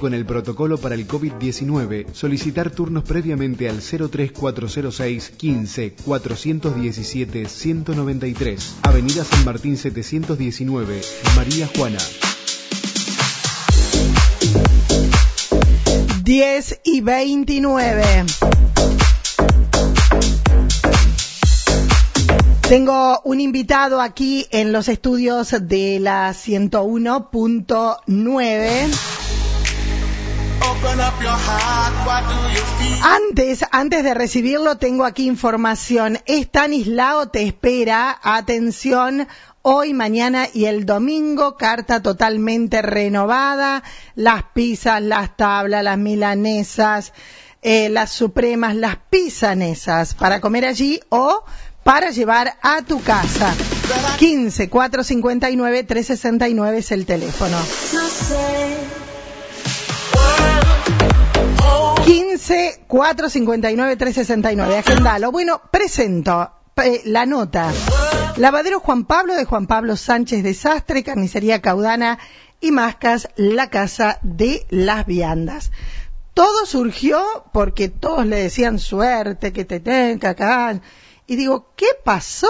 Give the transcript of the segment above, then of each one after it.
Con el protocolo para el COVID-19, solicitar turnos previamente al 03406 15 417 193, Avenida San Martín 719, María Juana. 10 y 29. Tengo un invitado aquí en los estudios de la 101.9. Antes, antes de recibirlo, tengo aquí información. Estanislao te espera. Atención. Hoy, mañana y el domingo, carta totalmente renovada. Las pizzas, las tablas, las milanesas, eh, las supremas, las pizanesas para comer allí o para llevar a tu casa. 15 459 369 es el teléfono. 15 459 369, agendalo. Bueno, presento eh, la nota. Lavadero Juan Pablo de Juan Pablo Sánchez Desastre, Carnicería Caudana y Mascas, la casa de las viandas. Todo surgió porque todos le decían suerte, que te tenga acá y digo, ¿qué pasó,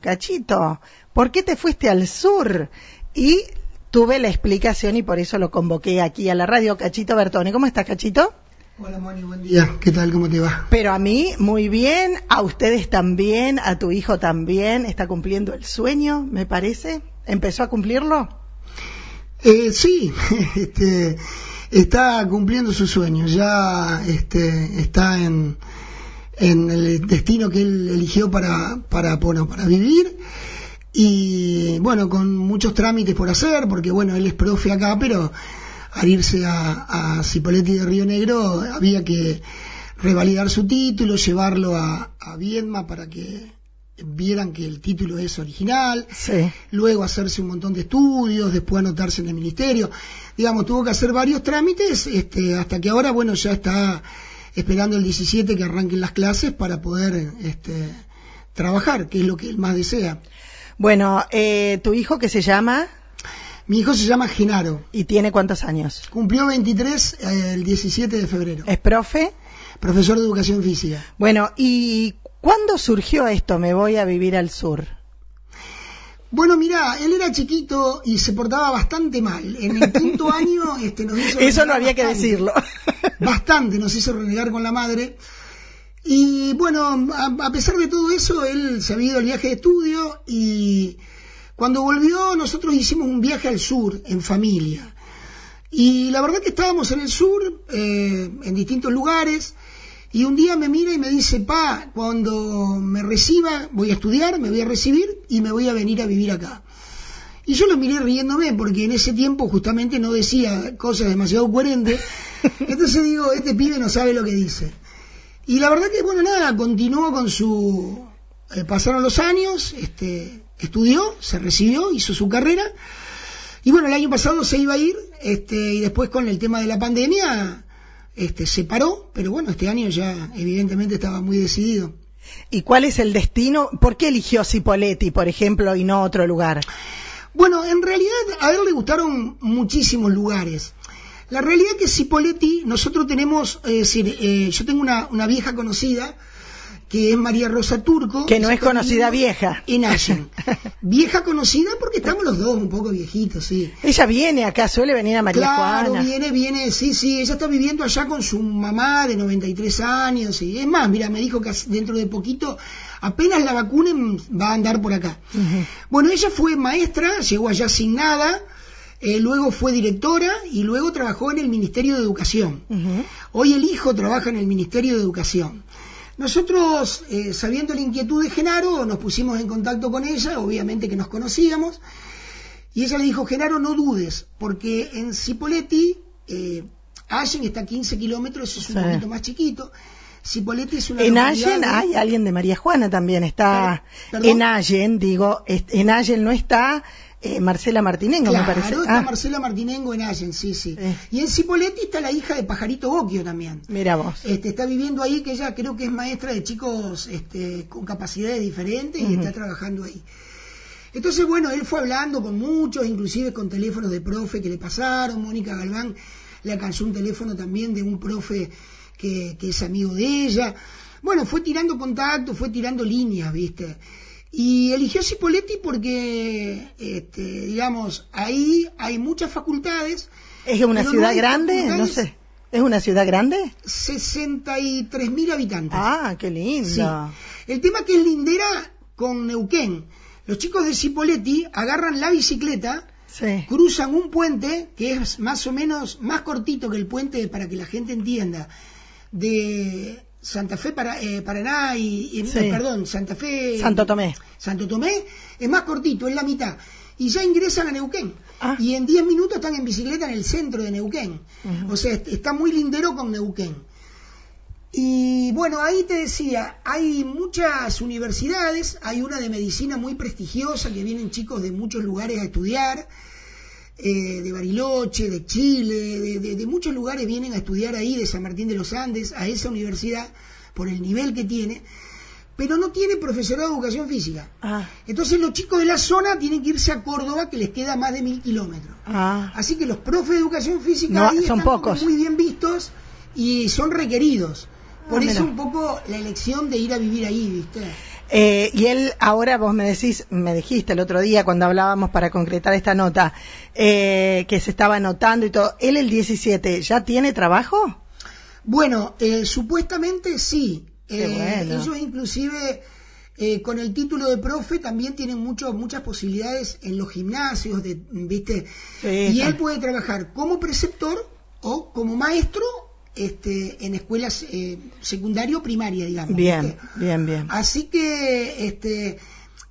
Cachito? ¿Por qué te fuiste al sur? Y tuve la explicación y por eso lo convoqué aquí a la radio. Cachito Bertone, ¿cómo estás, Cachito? Hola Moni, buen día. ¿Qué tal? ¿Cómo te va? Pero a mí muy bien, a ustedes también, a tu hijo también. Está cumpliendo el sueño, me parece. ¿Empezó a cumplirlo? Eh, sí, este, está cumpliendo su sueño. Ya este, está en, en el destino que él eligió para, para, bueno, para vivir y bueno, con muchos trámites por hacer, porque bueno, él es profe acá, pero al irse a, a Cipoletti de Río Negro había que revalidar su título, llevarlo a, a Viedma para que vieran que el título es original, luego hacerse un montón de estudios, después anotarse en el ministerio, digamos, tuvo que hacer varios trámites, este, hasta que ahora, bueno, ya está esperando el 17 que arranquen las clases para poder este, trabajar, que es lo que él más desea. Bueno, eh, ¿tu hijo que se llama? Mi hijo se llama Genaro. ¿Y tiene cuántos años? Cumplió 23 eh, el 17 de febrero. ¿Es profe? Profesor de educación física. Bueno, ¿y cuándo surgió esto? Me voy a vivir al sur. Bueno, mira, él era chiquito y se portaba bastante mal. En el quinto año este, nos hizo... Eso no había que decirlo. bastante nos hizo renegar con la madre. Y bueno, a, pesar de todo eso, él se había ido al viaje de estudio y cuando volvió nosotros hicimos un viaje al sur en familia. Y la verdad que estábamos en el sur, eh, en distintos lugares, y un día me mira y me dice, pa, cuando me reciba, voy a estudiar, me voy a recibir y me voy a venir a vivir acá. Y yo lo miré riéndome porque en ese tiempo justamente no decía cosas demasiado coherentes. Entonces digo, este pibe no sabe lo que dice. Y la verdad que, bueno, nada, continuó con su... Eh, pasaron los años, este, estudió, se recibió, hizo su carrera. Y bueno, el año pasado se iba a ir, este, y después con el tema de la pandemia, este, se paró, pero bueno, este año ya evidentemente estaba muy decidido. ¿Y cuál es el destino? ¿Por qué eligió Cipoletti, por ejemplo, y no otro lugar? Bueno, en realidad a él le gustaron muchísimos lugares. La realidad es que Cipoletti, nosotros tenemos, es decir, eh, yo tengo una, una vieja conocida que es María Rosa Turco. Que no es conocida vieja. En Allen. vieja conocida porque estamos los dos un poco viejitos, sí. Ella viene acá, suele venir a María claro, viene, viene, sí, sí. Ella está viviendo allá con su mamá de 93 años. Y es más, mira, me dijo que dentro de poquito, apenas la vacunen, va a andar por acá. Bueno, ella fue maestra, llegó allá sin nada. Eh, luego fue directora y luego trabajó en el Ministerio de Educación. Hoy el hijo trabaja en el Ministerio de Educación. Nosotros, eh, sabiendo la inquietud de Genaro, nos pusimos en contacto con ella, obviamente que nos conocíamos, y ella le dijo, Genaro, no dudes, porque en Cipoletti, eh, Allen está a 15 kilómetros, es un poquito más chiquito, Cipoletti es una En Allen hay alguien de María Juana también, está en Allen, digo, en Allen no está eh, Marcela Martinengo, me parece. está ah. Marcela Martinengo en Allen, sí, sí. Eh. Y en Cipoletti está la hija de Pajarito Bocchio también. Mira vos. Este, está viviendo ahí, que ella creo que es maestra de chicos este, con capacidades diferentes y está trabajando ahí. Entonces, bueno, él fue hablando con muchos, inclusive con teléfonos de profe que le pasaron, Mónica Galván le alcanzó un teléfono también de un profe que, que es amigo de ella. Bueno, fue tirando contacto, fue tirando líneas, ¿viste? Y eligió Cipoletti porque, este, digamos, ahí hay muchas facultades. ¿Es una no ciudad grande? No sé. ¿Es una ciudad grande? 63.000 habitantes. Ah, qué lindo. Sí. El tema que es lindera con Neuquén. Los chicos de Cipoletti agarran la bicicleta, Sí. cruzan un puente que es más o menos más cortito que el puente para que la gente entienda de Santa Fe para eh, Paraná y, y- Sí. eh, perdón Santa Fe Santo Tomé. Santo Tomé es más cortito es la mitad y ya ingresan a Neuquén Ah. y en 10 minutos están en bicicleta en el centro de Neuquén o sea est- está muy lindero con Neuquén y bueno, ahí te decía, hay muchas universidades, hay una de medicina muy prestigiosa que vienen chicos de muchos lugares a estudiar, eh, de Bariloche, de Chile, de, de- de muchos lugares vienen a estudiar ahí, de San Martín de los Andes, a esa universidad, por el nivel que tiene, pero no tiene profesorado de educación física. Ah, Entonces los chicos de la zona tienen que irse a Córdoba, que les queda más de mil kilómetros. ah. Así que los profes de educación física No, ahí son están pocos. muy bien vistos y son requeridos. Por Ah, eso mira. un poco la elección de ir a vivir ahí, ¿viste? Eh, y él, ahora vos me decís, me dijiste el otro día cuando hablábamos para concretar esta nota, eh, que se estaba anotando y todo. ¿Él el 17 ya tiene trabajo? Bueno, eh, supuestamente sí. Eh, bueno. Ellos inclusive eh, con el título de profe también tienen mucho, muchas posibilidades en los gimnasios, de, ¿viste? Sí, y él puede trabajar como preceptor o como maestro este, en escuelas eh, secundaria o primaria, digamos. Bien, ¿viste? bien, bien. Así que, este,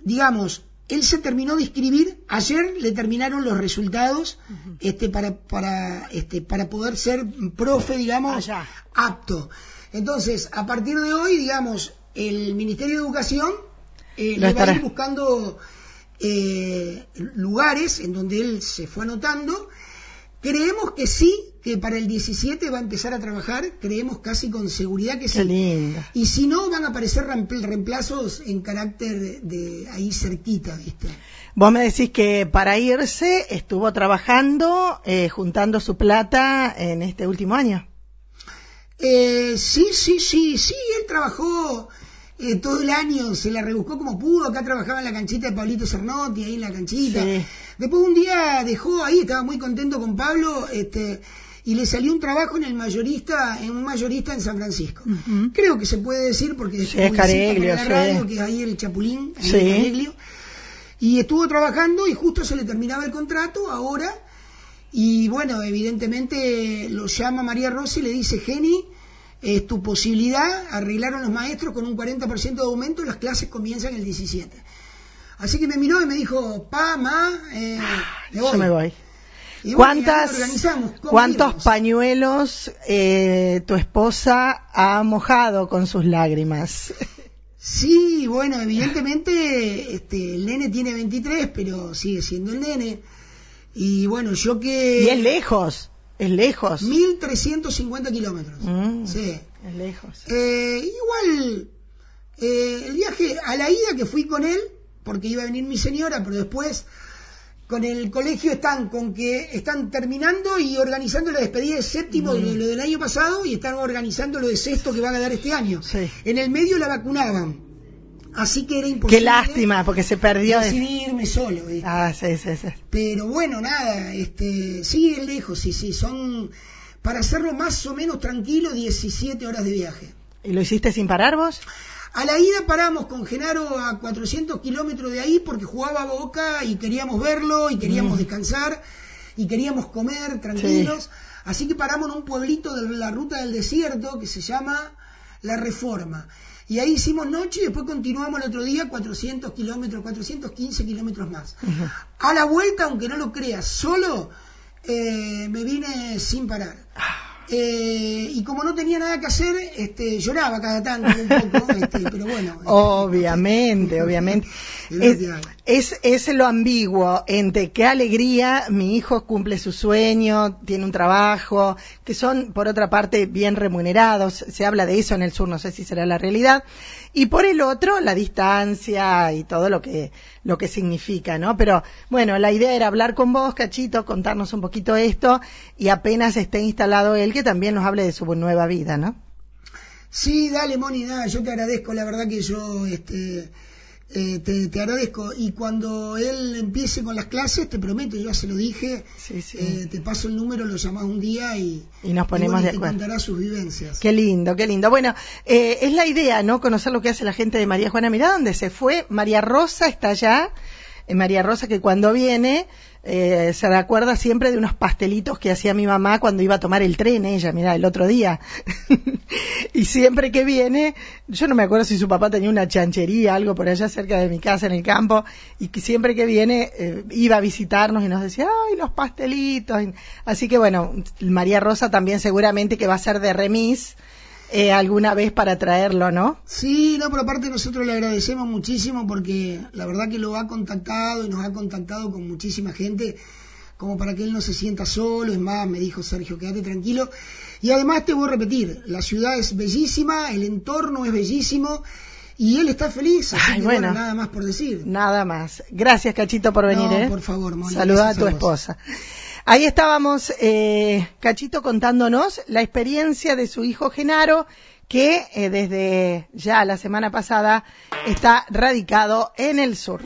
digamos, él se terminó de inscribir, ayer le terminaron los resultados este, para, para, este, para poder ser profe, digamos, Allá. apto. Entonces, a partir de hoy, digamos, el Ministerio de Educación eh, le va a ir buscando eh, lugares en donde él se fue anotando. Creemos que sí, que para el 17 va a empezar a trabajar, creemos casi con seguridad que sí. Qué. Y si no, van a aparecer reempl- reemplazos en carácter de, de ahí cerquita, ¿viste? Vos me decís que para irse estuvo trabajando, eh, juntando su plata en este último año. Eh, sí, sí, sí, sí, él trabajó eh, todo el año, se la rebuscó como pudo, acá trabajaba en la canchita de Pablito Cernotti, ahí en la canchita. Sí. Después un día dejó ahí, estaba muy contento con Pablo, este, y le salió un trabajo en el mayorista, en un mayorista en San Francisco. Creo que se puede decir porque Sí, es Careglio, la sí. radio, que es ahí el Chapulín, ahí Careglio. Y estuvo trabajando y justo se le terminaba el contrato ahora. Y bueno, evidentemente lo llama María Rossi y le dice, Geni, es tu posibilidad, arreglaron los maestros con un 40% de aumento, las clases comienzan el 17. Así que me miró y me dijo, pa, ma, eh, me voy. Yo me voy. Y ¿Cuántas, ¿Cuántos pañuelos eh, tu esposa ha mojado con sus lágrimas? Sí, bueno, evidentemente este, el nene tiene 23, pero sigue siendo el nene. Y bueno, yo que... Y es lejos, es lejos. 1350 kilómetros. Mm, Sí. Es lejos. Eh, igual, eh, el viaje a la ida que fui con él, porque iba a venir mi señora, pero después con el colegio están con que están terminando y organizando la despedida de séptimo de lo, lo del año pasado y están organizando lo de sexto que van a dar este año. Sí. En el medio la vacunaban. Así que era imposible Qué lástima, porque se perdió. de- decidirme solo. ¿viste? Ah, sí, sí, sí. Pero bueno, nada, este, sí, es lejos, sí, sí, son, para hacerlo más o menos tranquilo, 17 horas de viaje. ¿Y lo hiciste sin parar vos? A la ida paramos con Genaro a 400 kilómetros de ahí porque jugaba a Boca y queríamos verlo y queríamos descansar y queríamos comer tranquilos. Así que paramos en un pueblito de la ruta del desierto que se llama La Reforma. Y ahí hicimos noche y después continuamos el otro día 400 kilómetros, 415 kilómetros más. A la vuelta, aunque no lo creas, solo eh, me vine sin parar. Eh, y como no tenía nada que hacer, este, lloraba cada tanto un poco, este, pero bueno. Obviamente, obviamente. Es, es, es, lo ambiguo entre qué alegría mi hijo cumple su sueño, tiene un trabajo, que son, por otra parte, bien remunerados. Se habla de eso en el sur, no sé si será la realidad. Y por el otro, la distancia y todo lo que, lo que significa, ¿no? Pero bueno, la idea era hablar con vos, Cachito, contarnos un poquito esto y apenas esté instalado él, que también nos hable de su nueva vida, ¿no? Sí, dale, Moni, nada, yo te agradezco, la verdad que yo, este, eh, te, agradezco. Y cuando él empiece con las clases, te prometo, yo ya se lo dije, eh, te paso el número, lo llamás un día y, nos ponemos de acuerdo. Te contará sus vivencias. Qué lindo, qué lindo. Bueno, eh, es la idea, ¿no? Conocer lo que hace la gente de María Juana. Mirá dónde se fue. María Rosa está allá. María Rosa que cuando viene eh, se recuerda siempre de unos pastelitos que hacía mi mamá cuando iba a tomar el tren, ella, mira, el otro día. y siempre que viene, yo no me acuerdo si su papá tenía una chanchería, algo por allá cerca de mi casa en el campo, y que siempre que viene eh, iba a visitarnos y nos decía, ay, los pastelitos. Así que bueno, María Rosa también seguramente que va a ser de remis eh, alguna vez para traerlo, ¿no? Sí, no, pero aparte nosotros le agradecemos muchísimo porque la verdad que lo ha contactado y nos ha contactado con muchísima gente como para que él no se sienta solo, es más, me dijo Sergio, quédate tranquilo. Y además te voy a repetir, la ciudad es bellísima, el entorno es bellísimo y él está feliz, así que bueno, nada más por decir. Nada más. Gracias, Cachito, por venir, no, ¿eh? por favor, Saluda a tu esposa. Ahí estábamos, eh, Cachito, contándonos la experiencia de su hijo Genaro, que eh, desde ya la semana pasada está radicado en el sur.